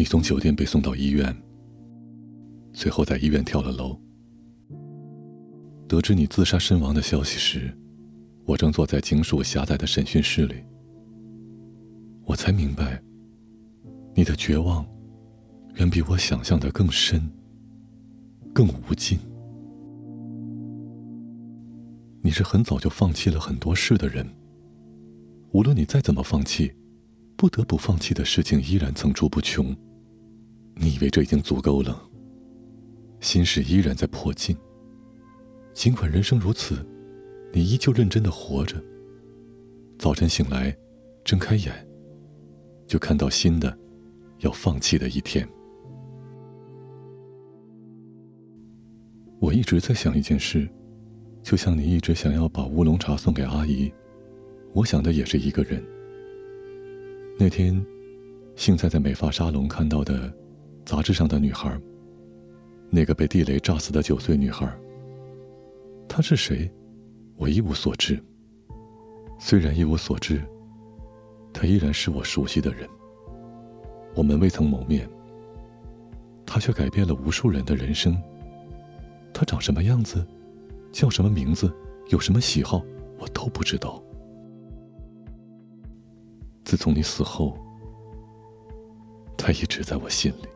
你从酒店被送到医院，随后在医院跳了楼。得知你自杀身亡的消息时，我正坐在警署狭窄的审讯室里。我才明白，你的绝望远比我想象的更深、更无尽。你是很早就放弃了很多事的人。无论你再怎么放弃，不得不放弃的事情依然层出不穷。你以为这已经足够了？心事依然在迫近。尽管人生如此，你依旧认真的活着。早晨醒来，睁开眼，就看到新的要放弃的一天。我一直在想一件事，就像你一直想要把乌龙茶送给阿姨，我想的也是一个人。那天，幸在在美发沙龙看到的杂志上的女孩，那个被地雷炸死的九岁女孩。她是谁，我一无所知。虽然一无所知，她依然是我熟悉的人。我们未曾谋面，她却改变了无数人的人生。她长什么样子，叫什么名字，有什么喜好，我都不知道。自从你死后，他一直在我心里。